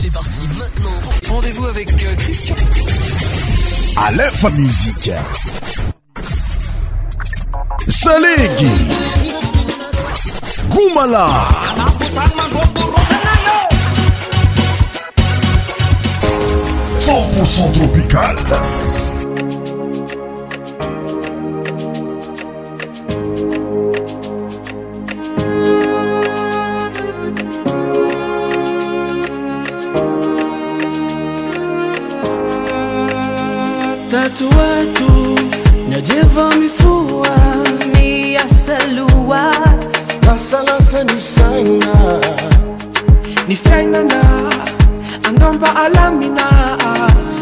C'est parti maintenant. Rendez-vous avec euh, Christian. À l'info musique. Salégui. Goumala. Tropical. watu watu najeva mifua miasalua masalasa ni sana nifiainana andamba alamina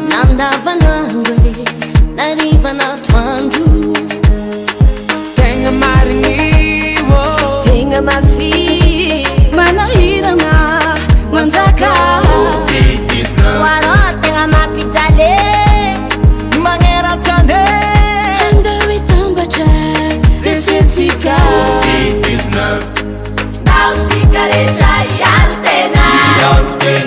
nandava na nariva na twandru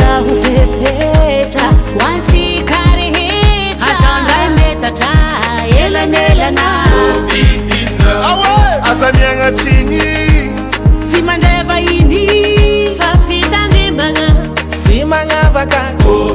rao feetraanhitraymetatra elanelana azamiagnatsiny tsy mandeva iny fa fitamimanasy manavakaaetraaoaaoaoo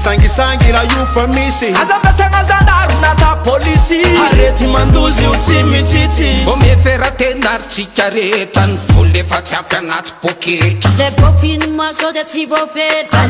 sangisangy raha io fa misy azampasagnazana aronata polisy arety mandozy io tsy mitsitsy vô me feratenaritsika rehetra ny vo lefa tsi afaka anaty boketa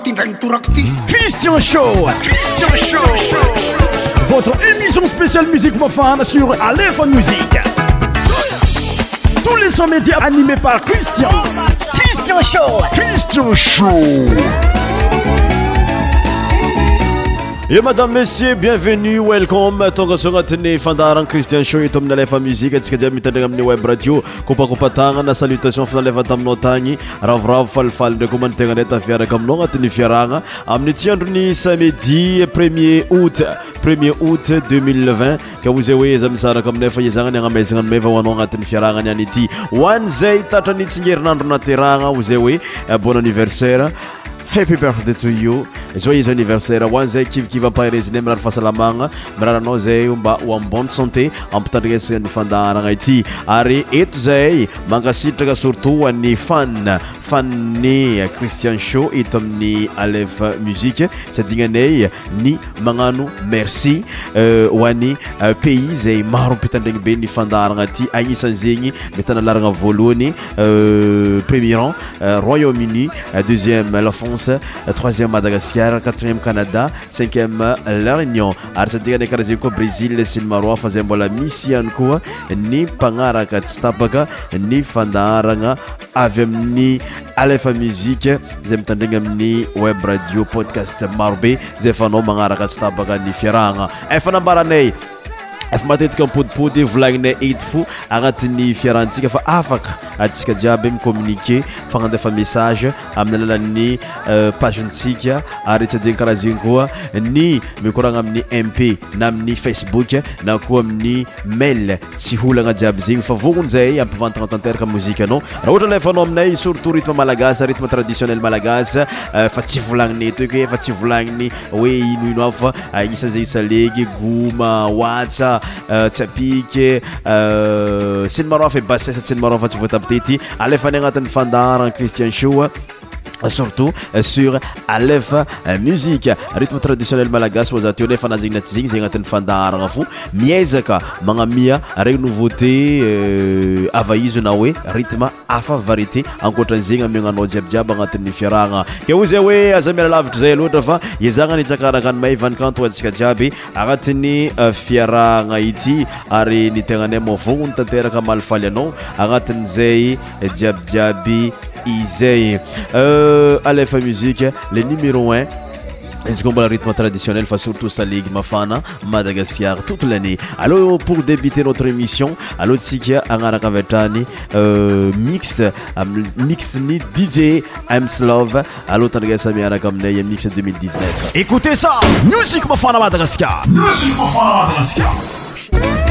Christian Show. Christian Show. Votre émission spéciale musique profane sur Aléphone Music. Tous les sons médias animés par Christian. Christian Show. Christian Show. e madame messieur bienvenu welcom tonga zao agnatin'ny fandarana christian show eto amin'ny alfa muzike antsika zi mitandragna amin'ny web ratio kopakoupatagna na salutation finalefa taminao tagny ravoravo falifali ndra koa manotegna ndray tafiaraka aminao anatin'ny fiaragna amin'ny tyandro ny samedi premier oût premier août 2020 ke o zay oe zah misaraka aminay fa izagn ny anamezana anymafaoanao agnatin'ny fiaragna ny any ity hoany zay tatrany tsignerinandro natiragna ozay oe bon anniversaire happadtou zoizy anniversaire hoanzaykivikivyampahrezinay irary fahasalamana miraranao zaymba hoabonne santé ampitadrns yfandarana ty ary eto zay magasitraka surtout hoa'y fan fany cristian sho ito amin'ny alev muzike sadinanay ny manano merci hoa'nypays euh, euh, zay marompitandrny be nifandarana ty anisanzegny mety analaranavolohany euh, premieran royaume-uni deuxième troisième madagaskara quatrième canada cinqième laréunion ary santikanay karaha zagny koa brezil sy ny maroa fa zay mbola misy ihany koa ny mpagnaraka tsy tapaka ny fandaharagna avy amin'ny alefa muzike zay mitandrigna amin'ny web radio podcast marobe zay fa nao magnaraka tsy tapaka ny fiarahagna efanambaranay efa matetika podipody volaniny et fo anatin'ny fiarahatsika fa afaka atsika jiabyncommunike fanadefa message amin'y alala'ny euh, pazentsika arytsadinakaraha zegny koa ny mikorana amin'ny mp na amin'ny facebook na koa amin'ny mail tsy olana jiaby zegny fa vonony zayampivatantateraka mozikanao raha ohatra fnaoaminay srtottmalaastrdiieaaas euh, fa tsyvlaniy etfa tsy vaniy oeinoino fa aisanzenisaegygmasa Euh, tsyapiky euh, sy ny maroafa i bases tsy ny maroafa tsy voatabyte ty alefany agnatin'ny fandaran cristian shoa Euh, surtout euh, sur alef euh, musiqe rytme traditionnel malagasy zatonafanazn natsy zgny za anatin'ny fandaarana fo mizaka manamia ray nouveauté avaizo na oe rtme afa varité ankotranzegny amianao jiabjiaby anati'ny firahana ke o zay oe azamilalavitrazay oatra fa zana ntsakaraka y mahayanikantotsika jiaby agnatiny fiarahana ity ary nytegnaaymononytkmafayao anat'zayjiabjiaby Isei. Euh, Aleph Musique, le numéro 1 Zgomba le rythme traditionnel, enfin surtout sa ligue Mafana, Madagascar, toute l'année. Alors pour débuter notre émission, alors Tsikia euh, mix, mix ni DJ, M's Love, alors Tangasami Arakamnei, mix 2019. Écoutez ça! Musique Mafana Madagascar! Musique Mafana Madagascar!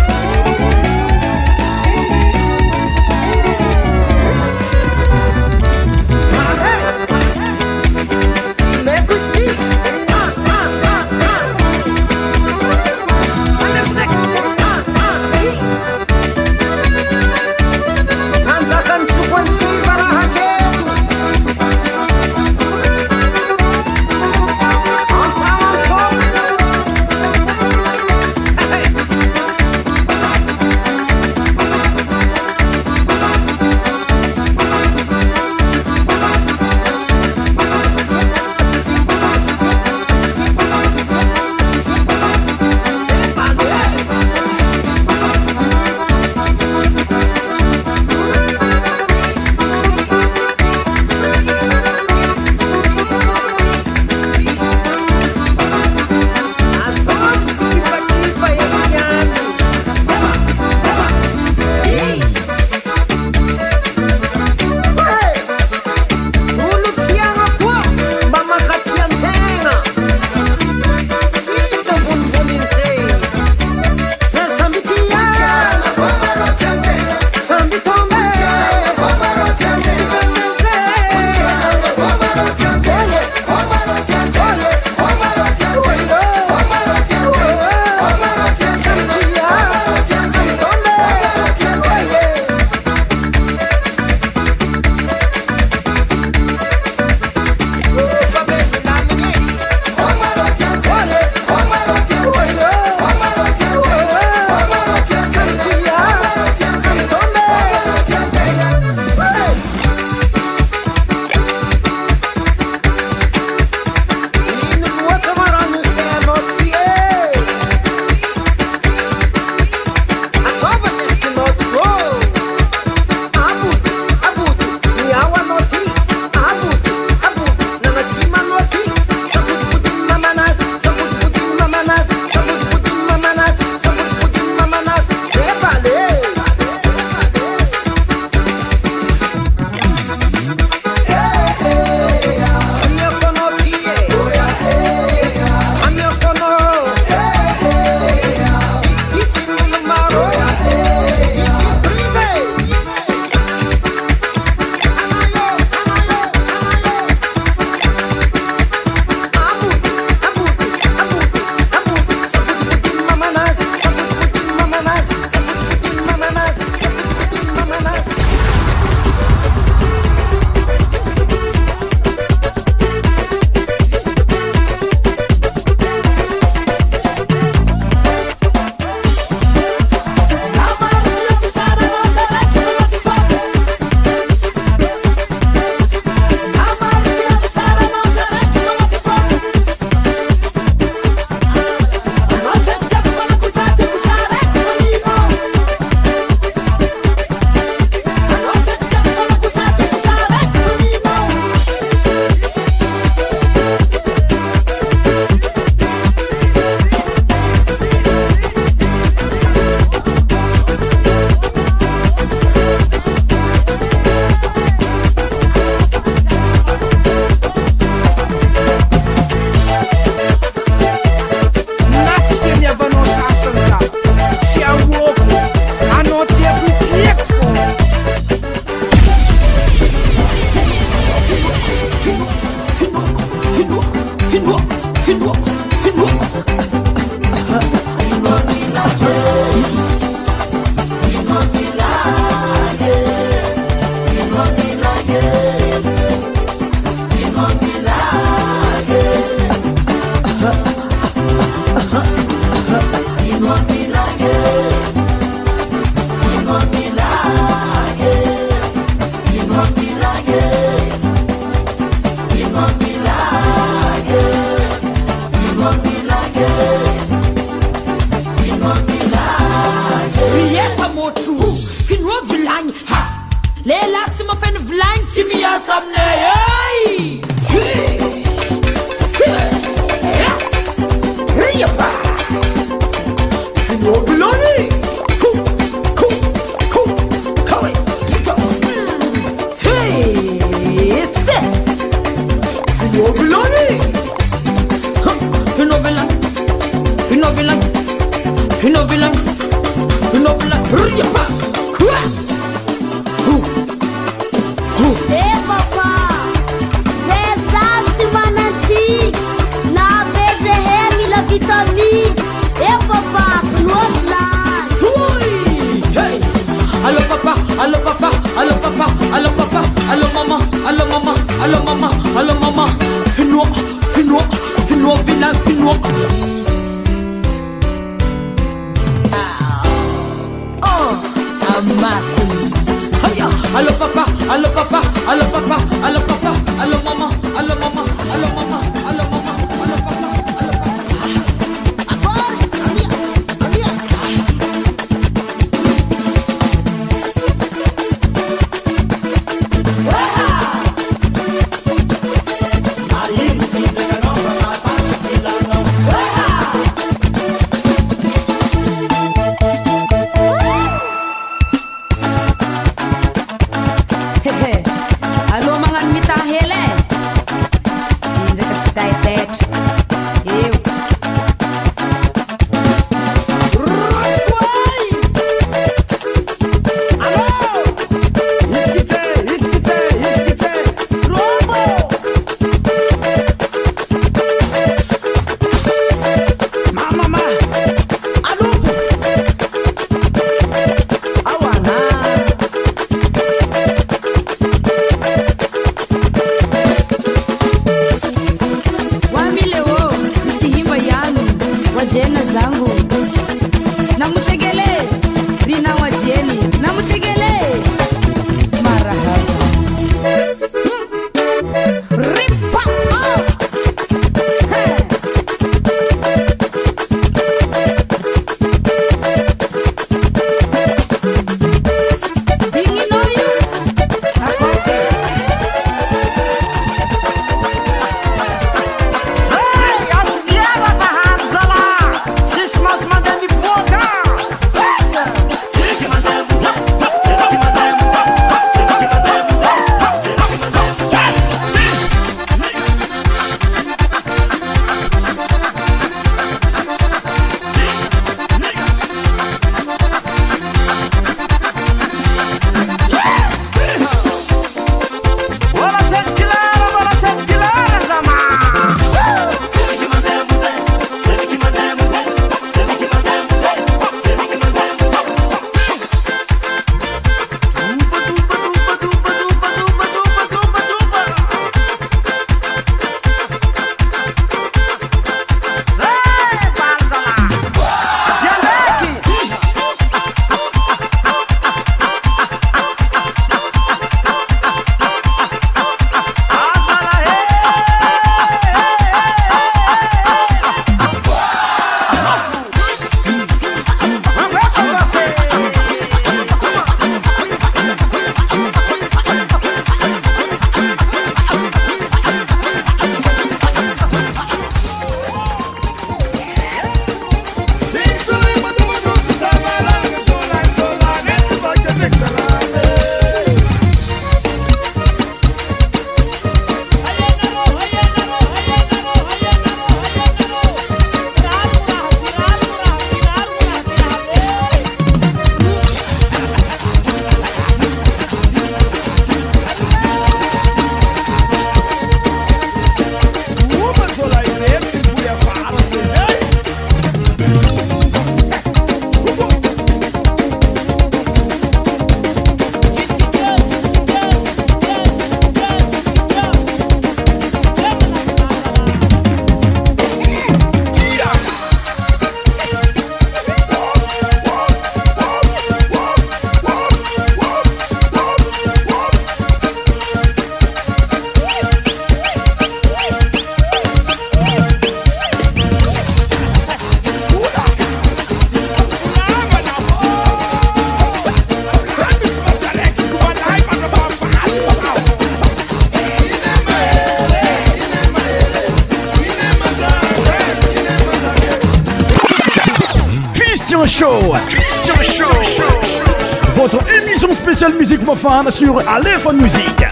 sur Aléphone Musique.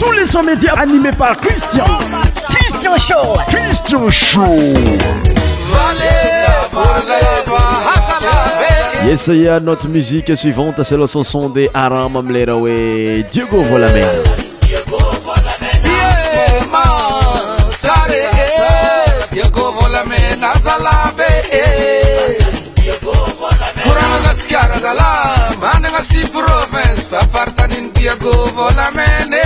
Tous les sons médias animés par Christian. Christian Show. Christian Show. Yes, notre musique suivante, c'est le son des Aram Mlerawe, Diego Volamé. Mama si province, papa tanin biago vola mene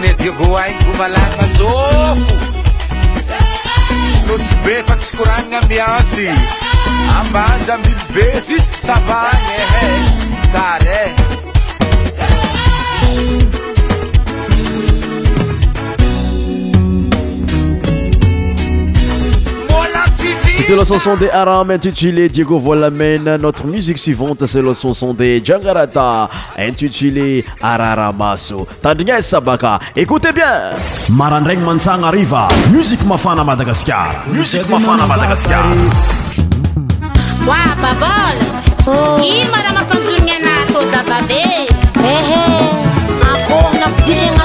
nedivô ainy bomalanajofo nosy be fa tsykoranina ambiansy abanja mbilo be sisk savany eh, eh, sar e le la chanson des Aram, intitulé Diego Volamen. Notre musique suivante, c'est la chanson des Jangarata intitulée Araramaso. Tadnya Sabaka. Écoutez bien. Marandreng Mansang arrive. Musique mafana Madagascar. Musique mafana Madagascar. Wa babol. Ki oh. marama panzunya na to eh, Ehe. Akorna pirena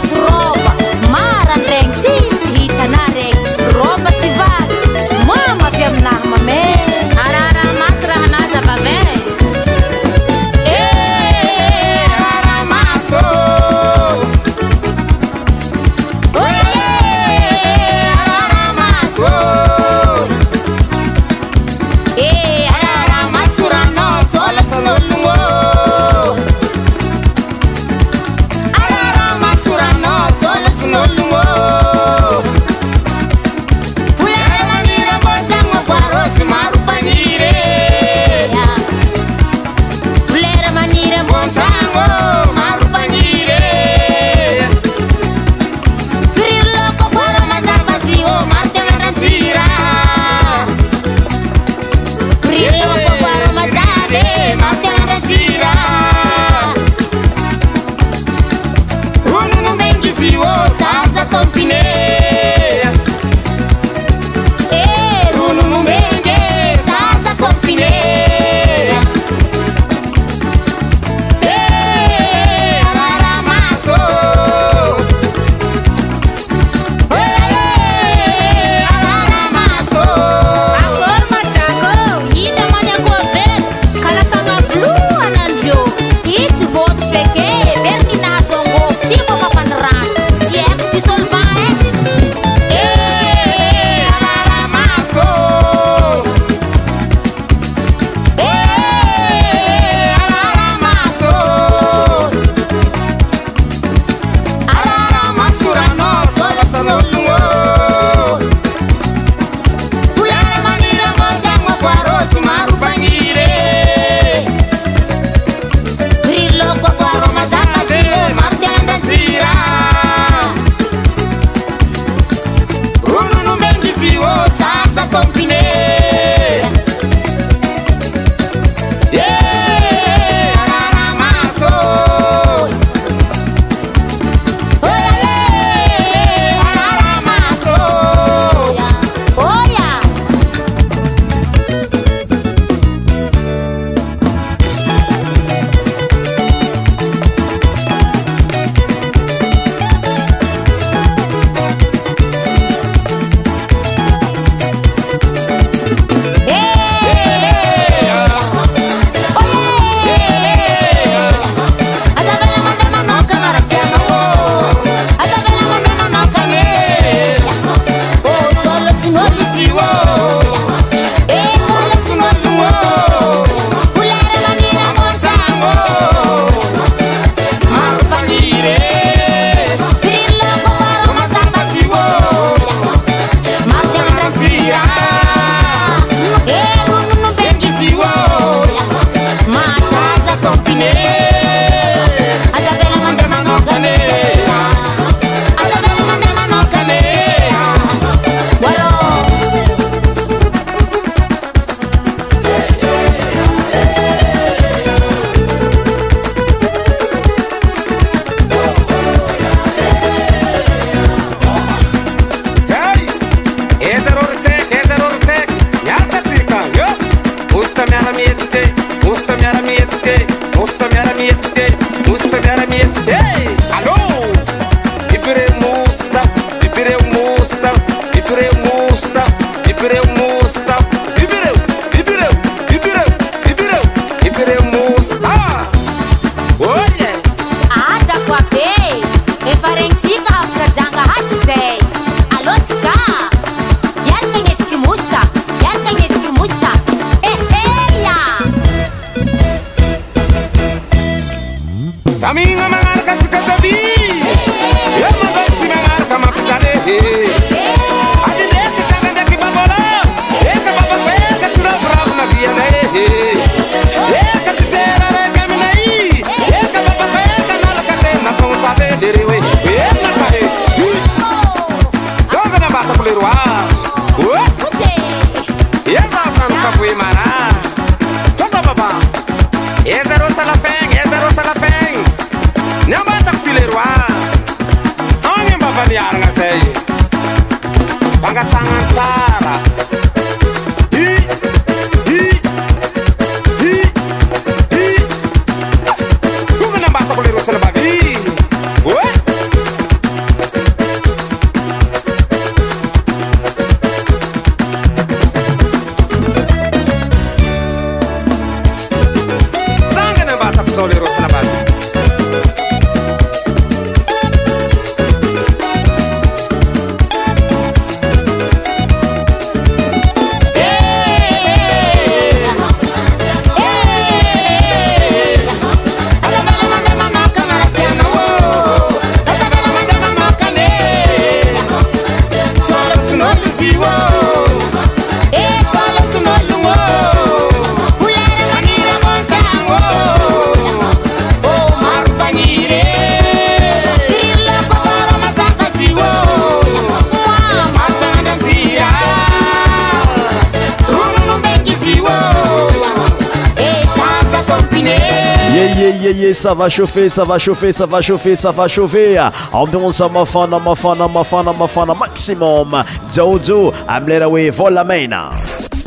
ava chafe sava cafe sava chafe savachofe ambiosa mafana mafana mafana mafana maximum zaojo amlera oe vola maina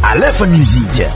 alefa musik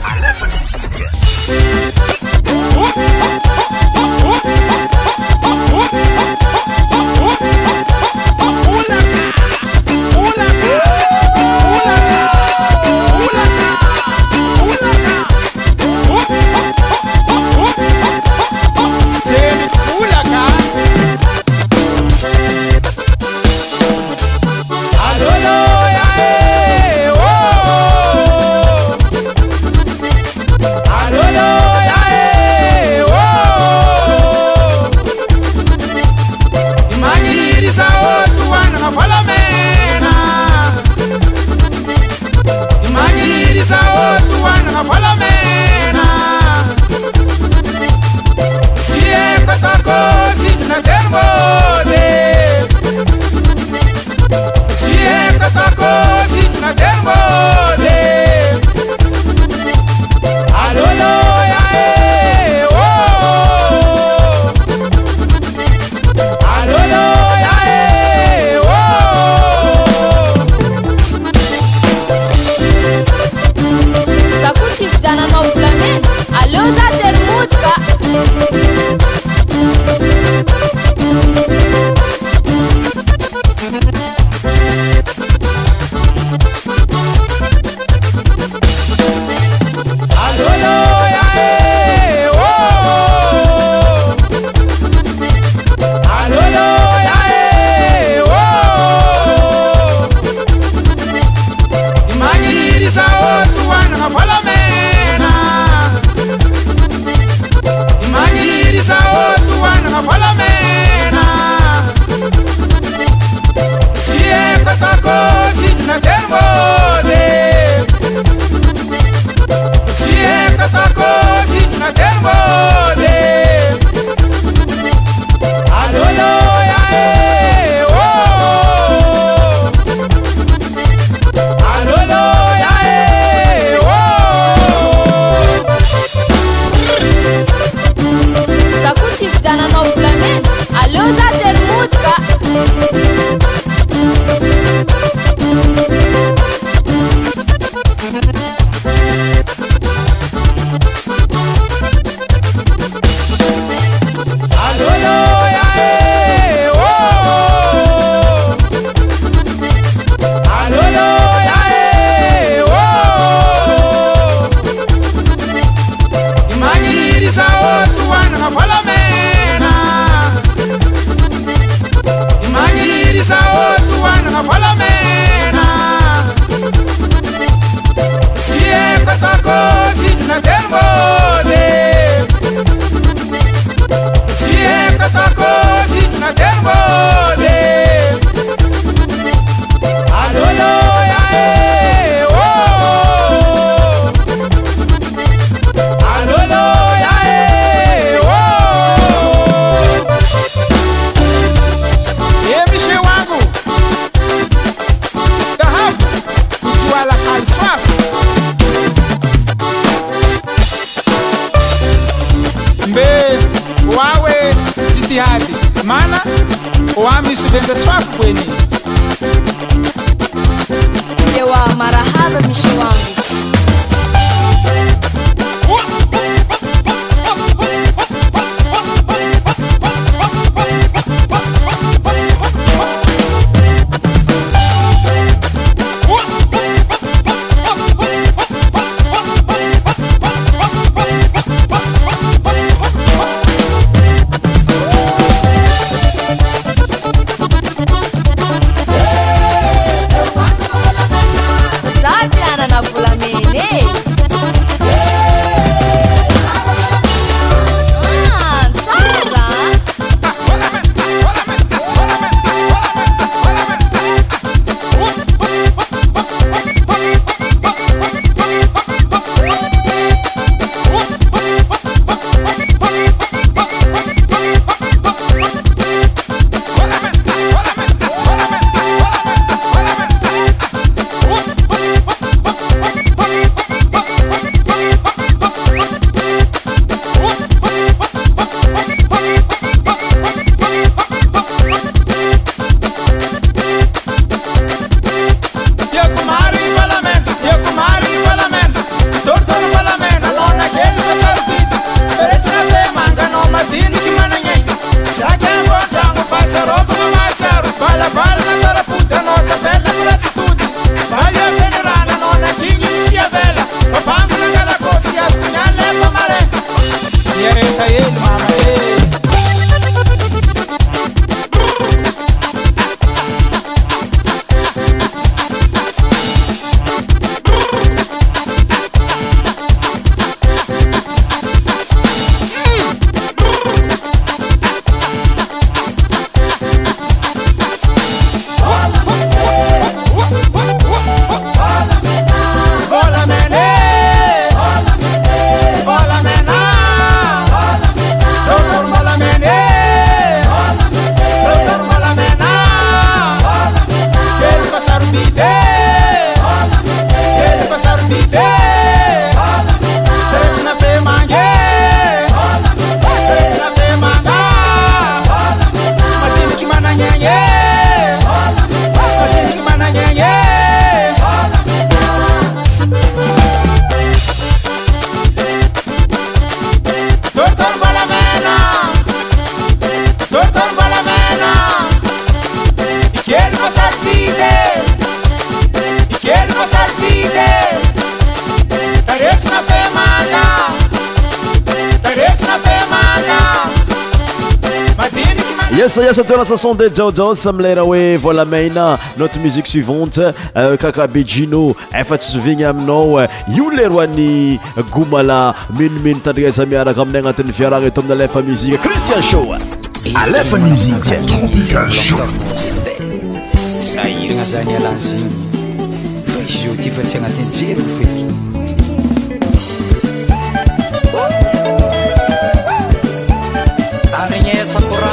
sasonde jaojas amlayraha hoe vola meina notre musiqe suivante euh, kakabe jino efa eh, tsysovigny euh, aminao ioo leroan'ny gomala menomeno tandria zamiaraka aminay agnatin'ny viarana eto amin alefa muzike christian shoea i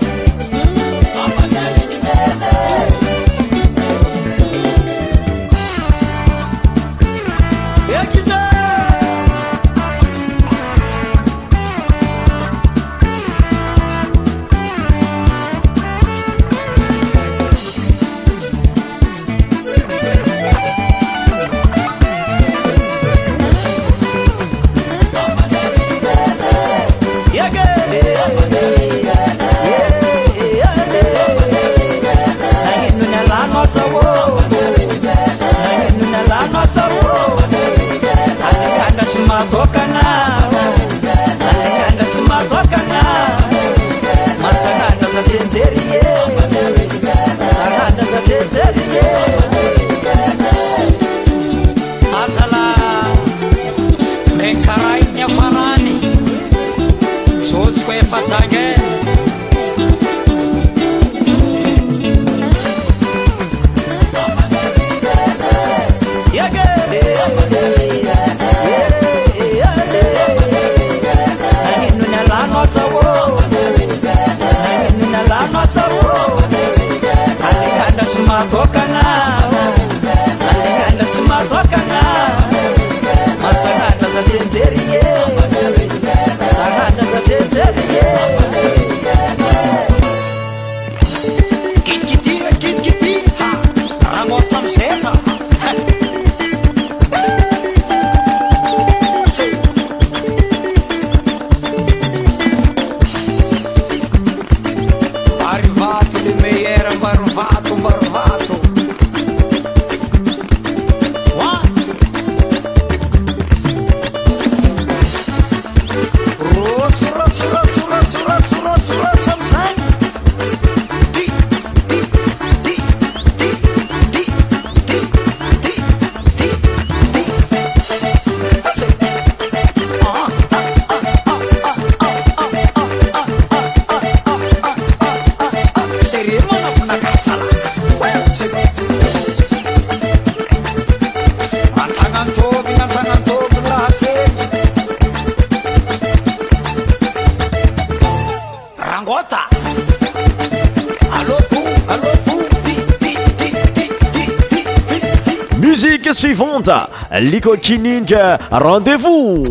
lico kininge rendez-vous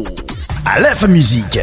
alef musiqe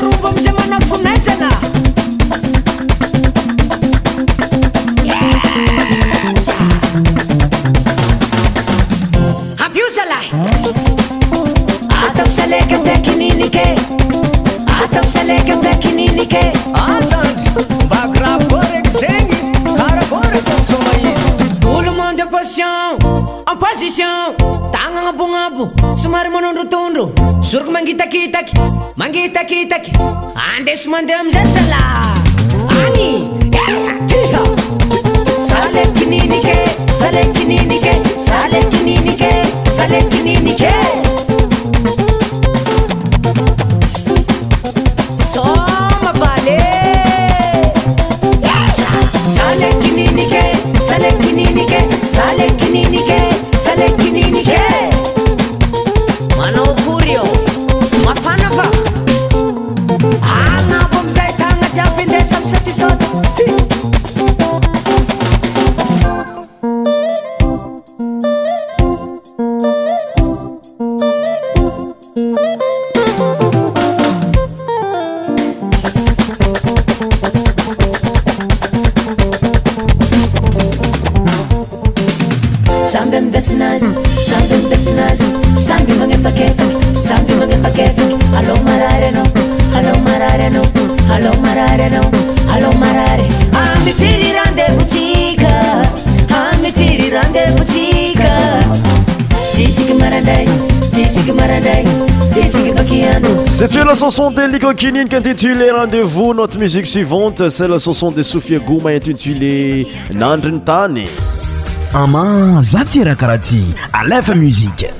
derrubamos é mais تكيتك عنديشمندمججلا ninik intitulé rendezvous notre musique suivante celle soson des sofie gouma intitulé nandriny tany ama za tyrahakaraha ty alefa musiqe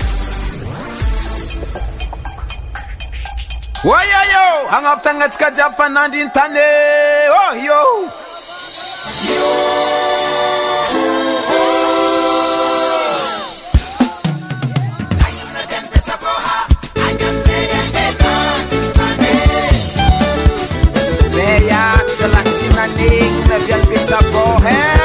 iio anaa tagnatsika jiaby fanandryny tanye oio oh, your hand.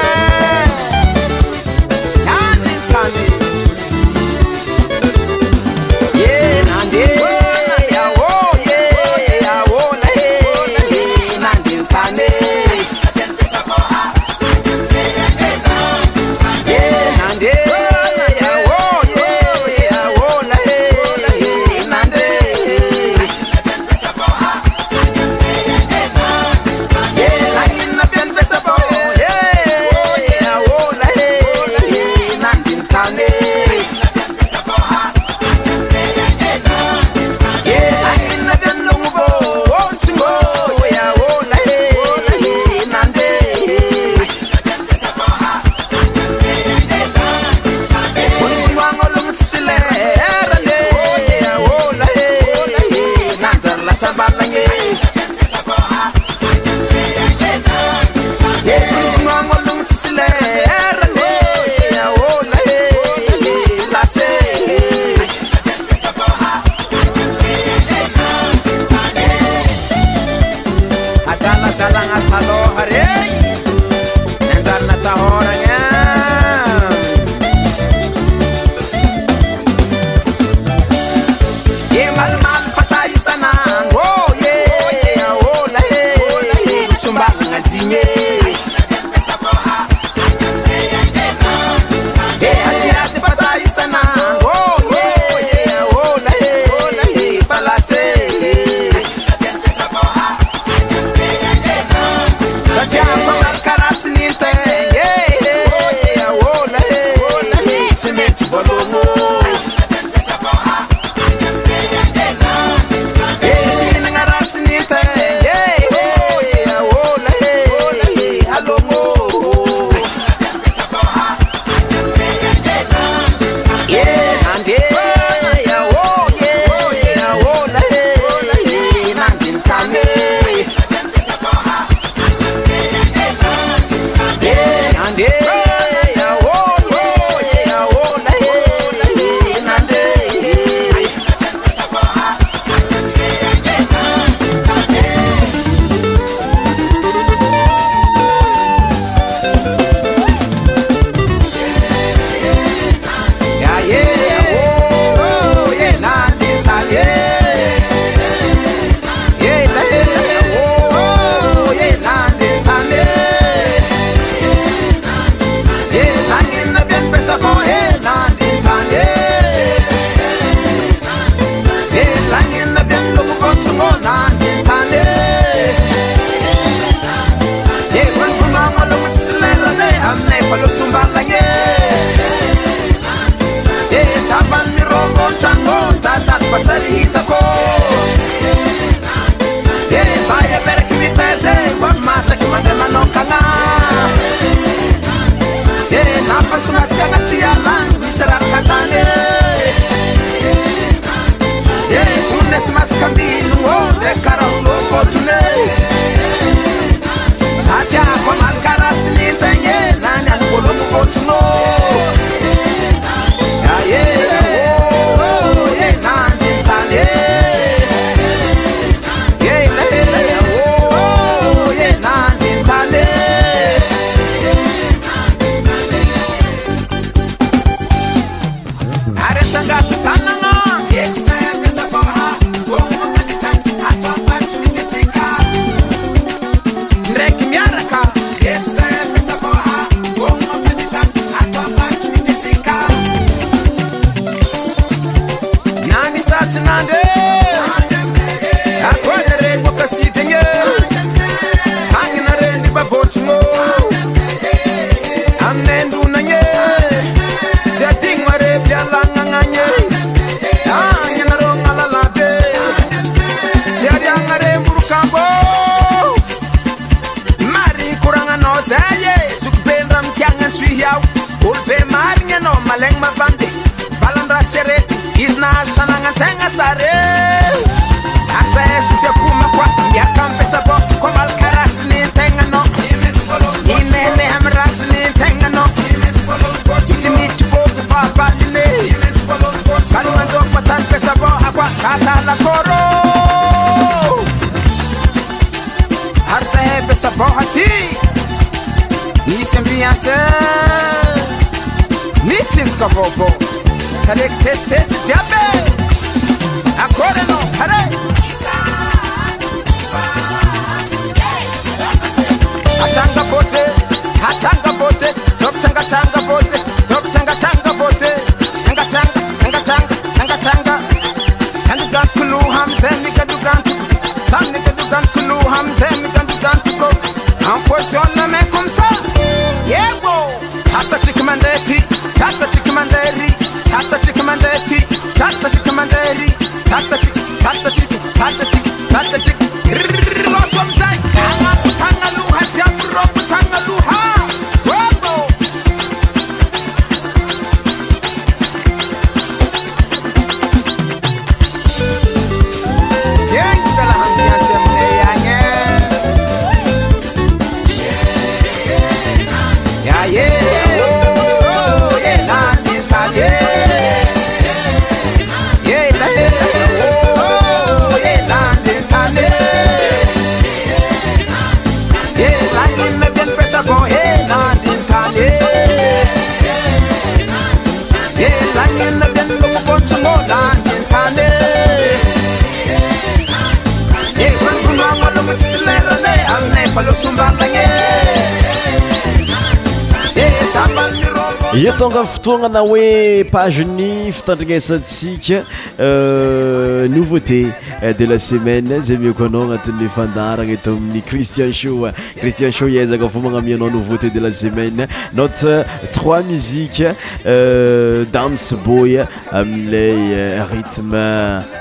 toagnana oe pazeny fitandrignesatsika nouveauté de la semaine zay miko anao anatinne fandarana to min'ny cristian sho cristian show iezaka fomagnamianao nouveauté de la semaine not trois musiqe euh, damse boy amiley euh, rythme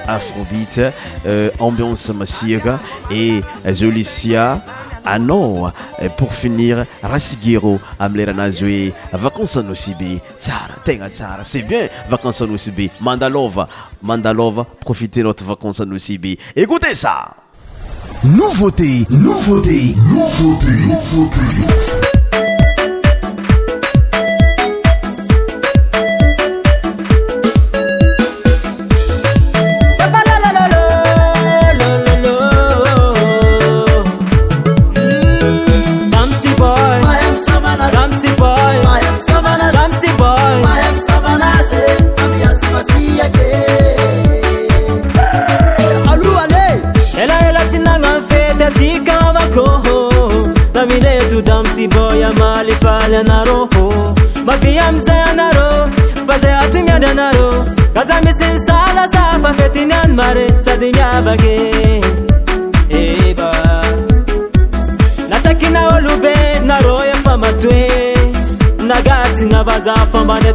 afrobeat euh, ambionce masiaka et aza lisia Ah non, eh, pour finir Rasigiro, Amlera na vacances anosy Tsar, tsara tegna tsara c'est bien vacances anosy mandalova mandalova profitez notre vacances anosy écoutez ça nouveauté nouveauté nouveauté nouveauté zisimslsfftianr ba svaibk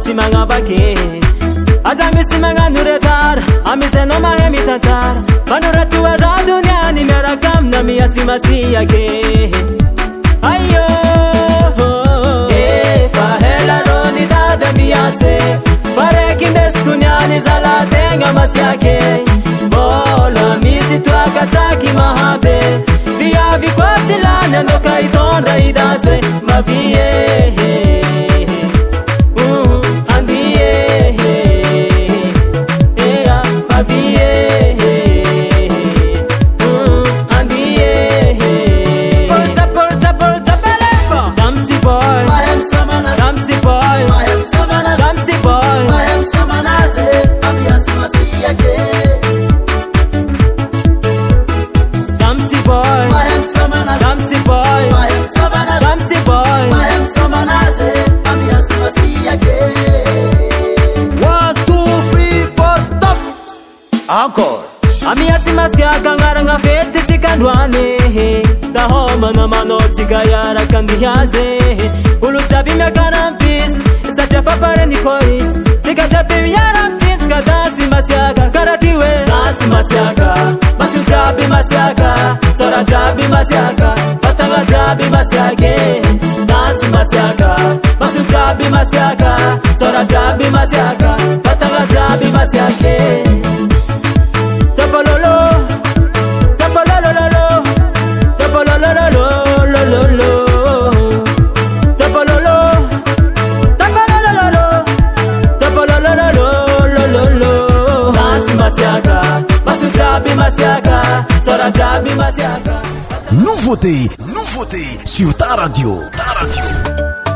simga urtr mahtr frtuazdnaniarakmnasimsi ladnidadmias parekindeskunani zalatega masiake olamisituakataki mahabe tiabikuatilanendo kaitondaidas mabie रन रहमनमानो िकायaर कnदिाजेह ुlुचbिमकनम पिस सचfापरनिखिस चेकाजपिारम चiचका दासी मस्याका करतिुe ासया ुस्याक सा पतगसयाक दास मसयाक सुसाक सया तगमस्याके nous vote nous vote sur ta radio a di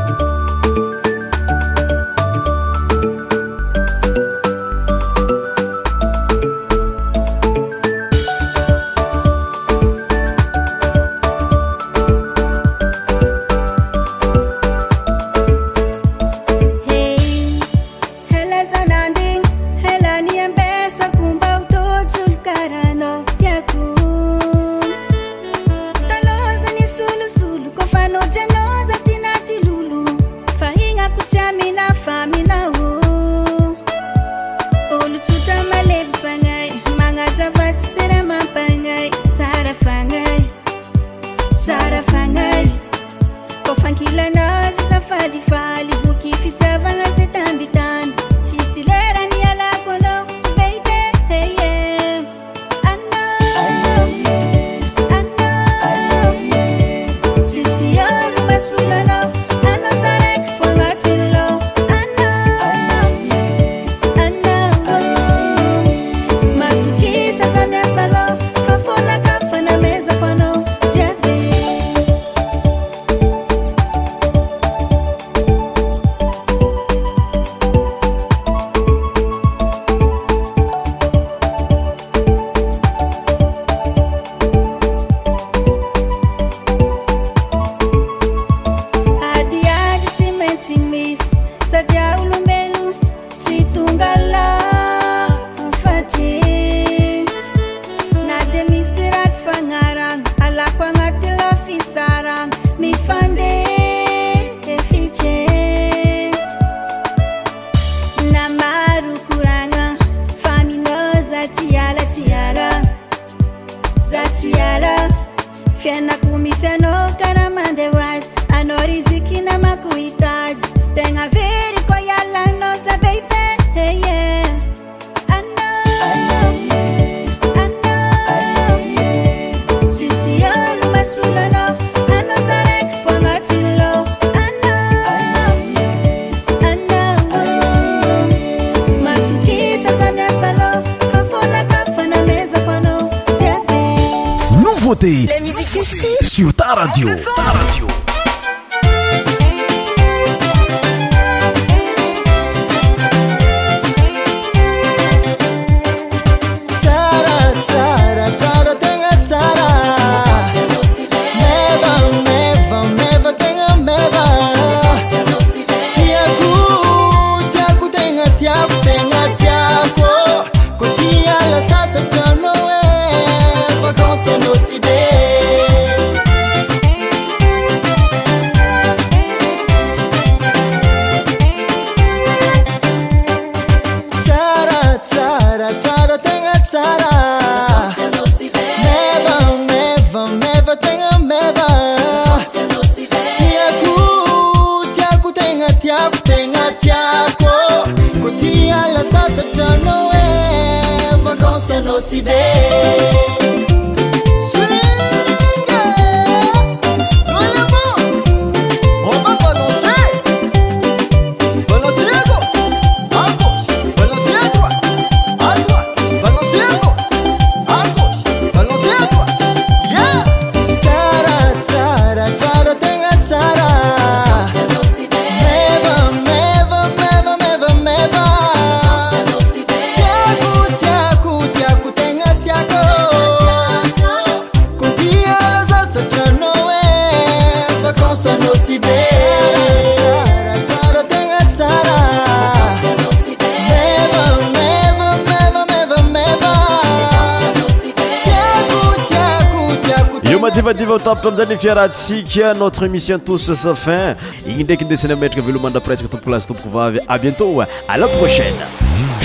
fiaratsika notre émission tous sa fin igny ndraiky ndesina metraka velomanda presque tompoko lasy tompoko vavy à bientôt à la prochaine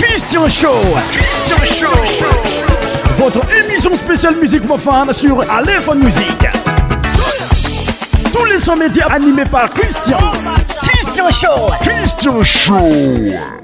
Christian Show Christian Show votre émission spéciale musique mofana sur Aleph Musique tous les sons médias animés par Christian Christian Show Christian Show